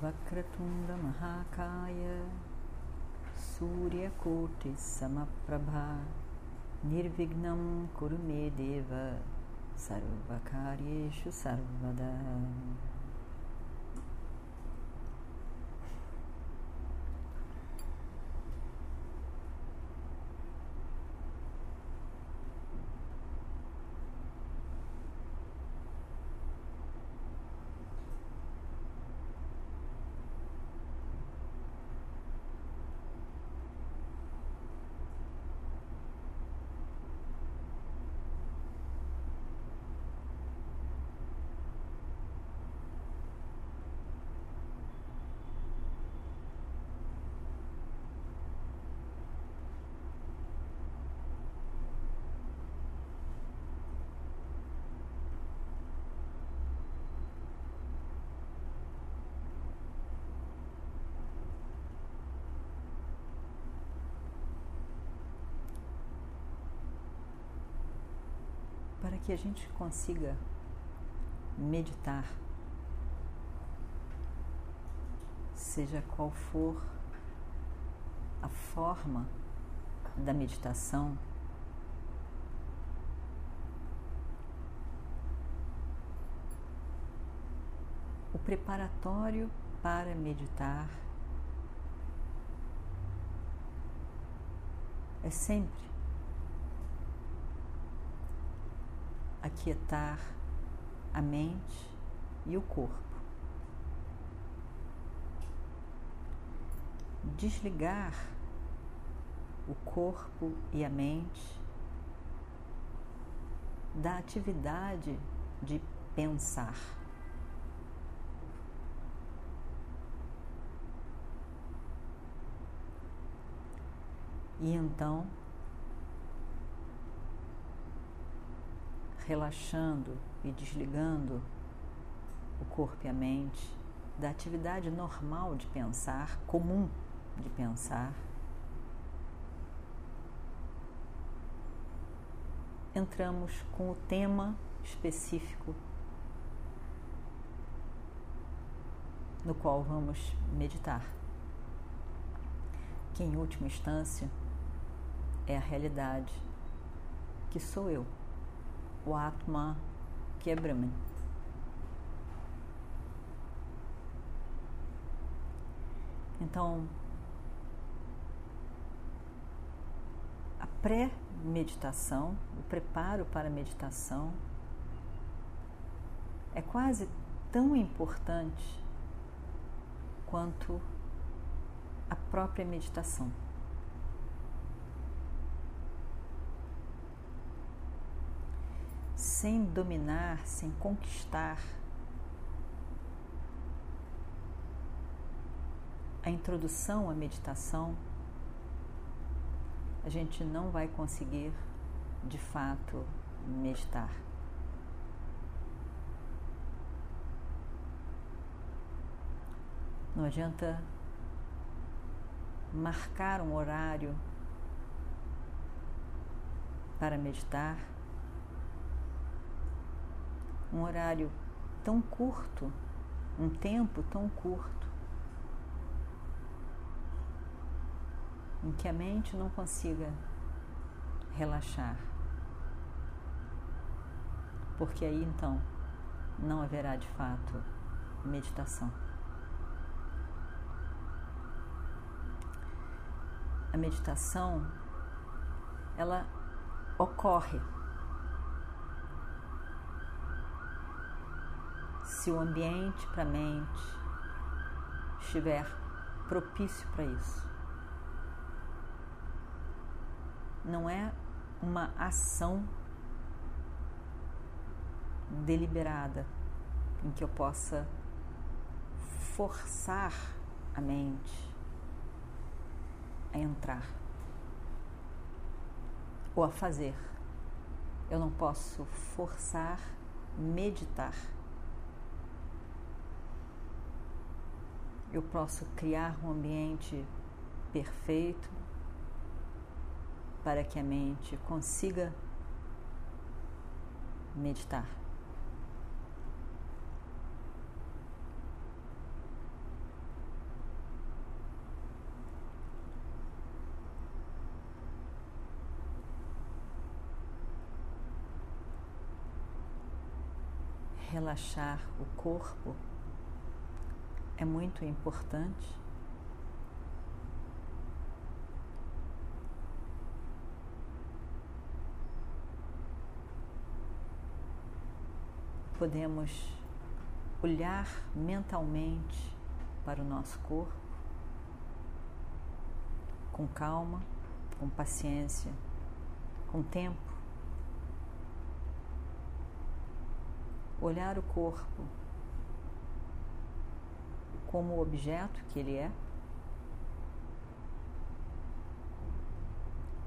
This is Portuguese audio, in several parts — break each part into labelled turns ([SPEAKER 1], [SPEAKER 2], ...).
[SPEAKER 1] Vakratunda Mahakaya Suryakoti Samaprabha Nirvignam Kurumedeva Sarvakaryeshu Sarvada para que a gente consiga meditar, seja qual for a forma da meditação, o preparatório para meditar é sempre aquietar a mente e o corpo. Desligar o corpo e a mente da atividade de pensar. E então relaxando e desligando o corpo e a mente da atividade normal de pensar, comum de pensar. Entramos com o tema específico no qual vamos meditar, que em última instância é a realidade que sou eu o Atma, que é Brahman. Então, a pré-meditação, o preparo para a meditação, é quase tão importante quanto a própria meditação. Sem dominar, sem conquistar a introdução à meditação, a gente não vai conseguir de fato meditar. Não adianta marcar um horário para meditar um horário tão curto, um tempo tão curto, em que a mente não consiga relaxar. Porque aí então não haverá de fato meditação. A meditação ela ocorre se o ambiente para a mente estiver propício para isso. Não é uma ação deliberada em que eu possa forçar a mente a entrar ou a fazer. Eu não posso forçar meditar. Eu posso criar um ambiente perfeito para que a mente consiga meditar. Relaxar o corpo é muito importante. Podemos olhar mentalmente para o nosso corpo com calma, com paciência, com tempo. Olhar o corpo como o objeto que ele é,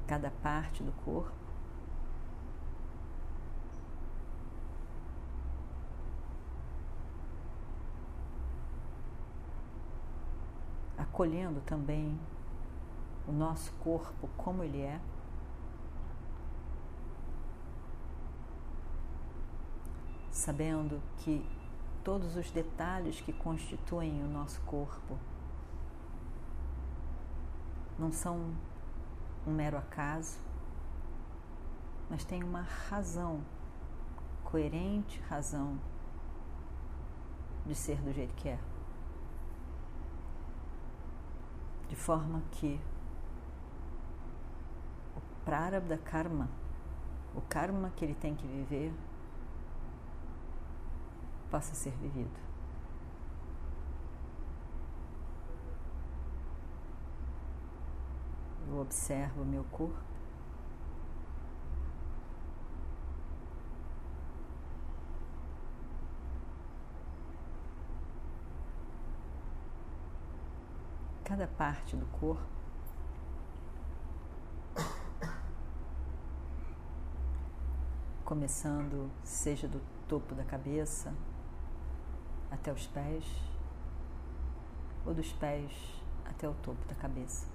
[SPEAKER 1] cada parte do corpo. Acolhendo também o nosso corpo como ele é. Sabendo que todos os detalhes que constituem o nosso corpo não são um mero acaso, mas tem uma razão, coerente razão de ser do jeito que é. De forma que o prarabdha karma, o karma que ele tem que viver, possa ser vivido. Eu observo o meu corpo. Cada parte do corpo começando, seja do topo da cabeça, até os pés, ou dos pés até o topo da cabeça.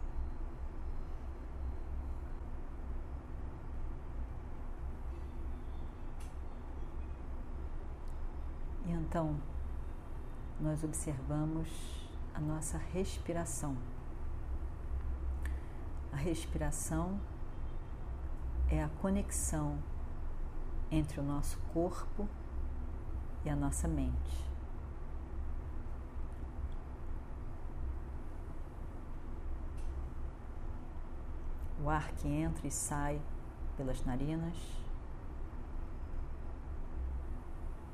[SPEAKER 1] E então nós observamos a nossa respiração. A respiração é a conexão entre o nosso corpo e a nossa mente. O ar que entra e sai pelas narinas,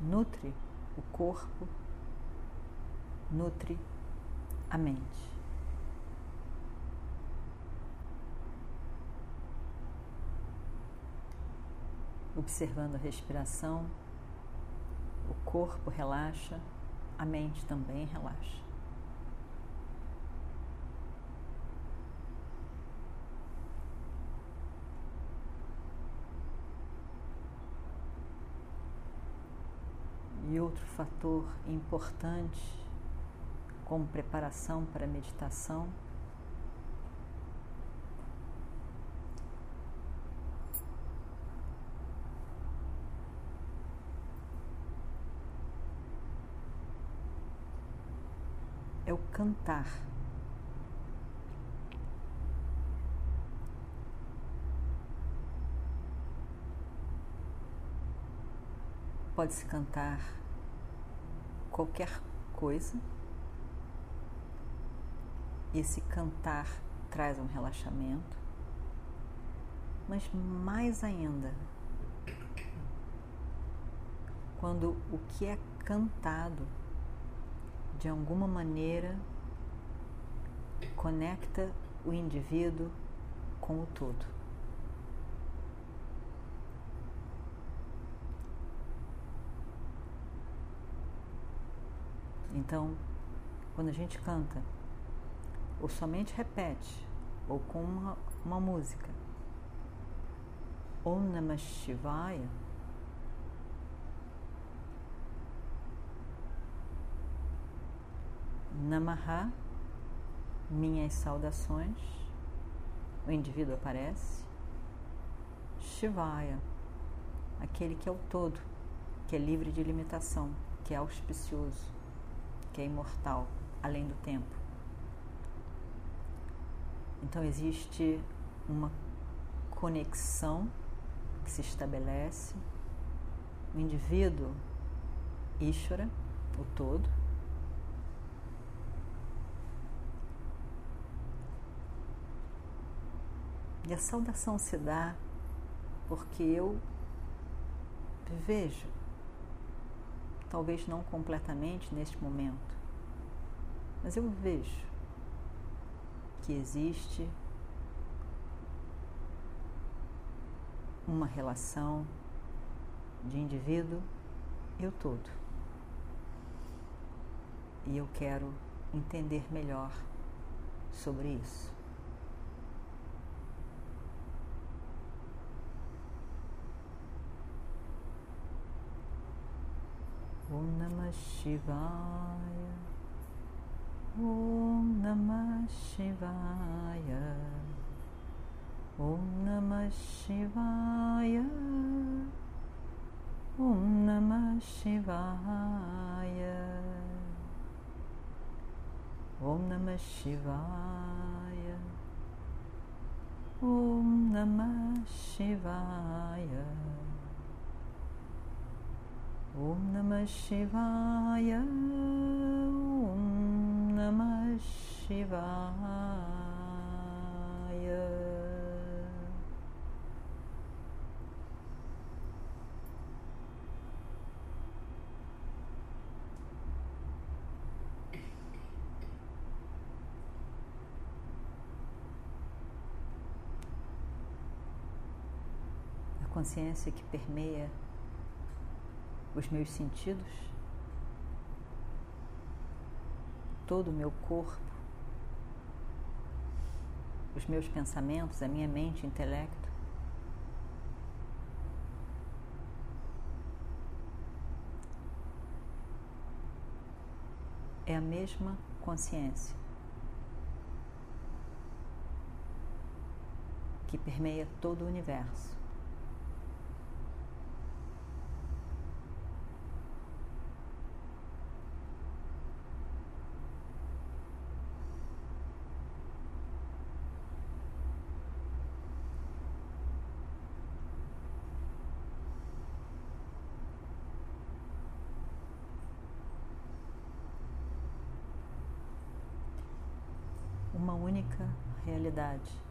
[SPEAKER 1] nutre o corpo, nutre a mente. Observando a respiração, o corpo relaxa, a mente também relaxa. E outro fator importante como preparação para a meditação é o cantar. Pode-se cantar qualquer coisa. Esse cantar traz um relaxamento, mas mais ainda, quando o que é cantado de alguma maneira conecta o indivíduo com o todo. Então, quando a gente canta, ou somente repete, ou com uma, uma música. Om Namah Shivaya Namaha, minhas saudações. O indivíduo aparece. Shivaya, aquele que é o todo, que é livre de limitação, que é auspicioso, que é imortal, além do tempo. Então existe uma conexão que se estabelece, o indivíduo Ishvara, o todo, E a saudação se dá porque eu vejo, talvez não completamente neste momento, mas eu vejo que existe uma relação de indivíduo e o todo. E eu quero entender melhor sobre isso. ओम नमः शिवाय ओम नमः शिवाय ओम नमः शिवाय ओम नमः शिवाय ओम नमः शिवाय ओम नमः शिवाय Om Namah Shivaya. Om Namah Shivaya. A consciência que permeia os meus sentidos, todo o meu corpo, os meus pensamentos, a minha mente, intelecto. É a mesma consciência que permeia todo o universo. uma única realidade.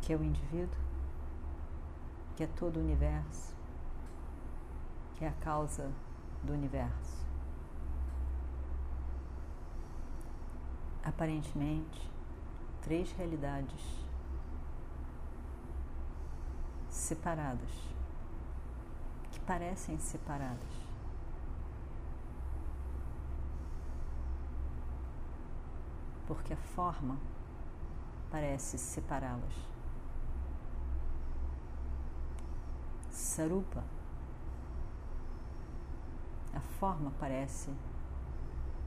[SPEAKER 1] Que é o indivíduo, que é todo o universo, que é a causa do universo. Aparentemente, três realidades separadas parecem separadas. Porque a forma parece separá-las. Sarupa, a forma parece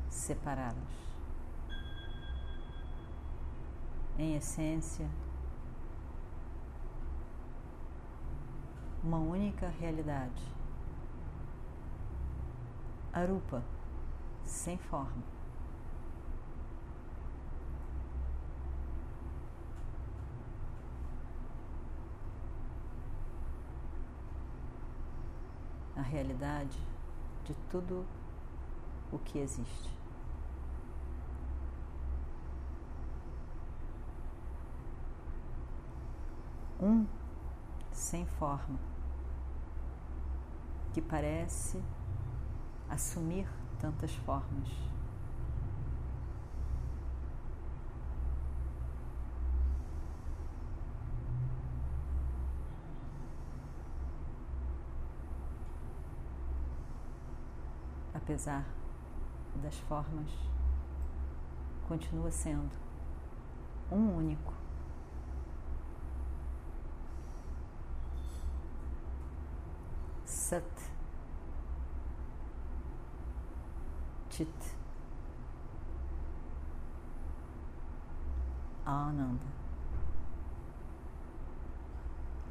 [SPEAKER 1] separá-las. Em essência, uma única realidade. Arupa, sem forma. A realidade de tudo o que existe. Um sem forma, que parece assumir tantas formas. Apesar das formas, continua sendo um único. Sat. Chit. Ananda.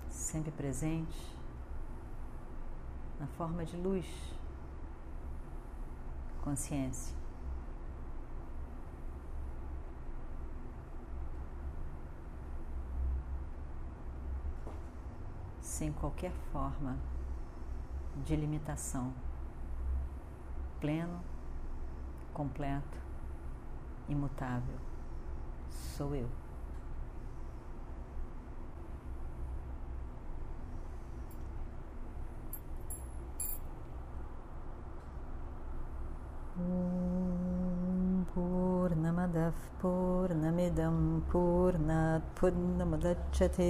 [SPEAKER 1] Sempre presente. Na forma de luz, consciência. Sem qualquer forma de limitação, pleno, completo, imutável, sou eu. पूर्णमदः पूर्णमिदं पूर्णात् पूर्णमुदच्छते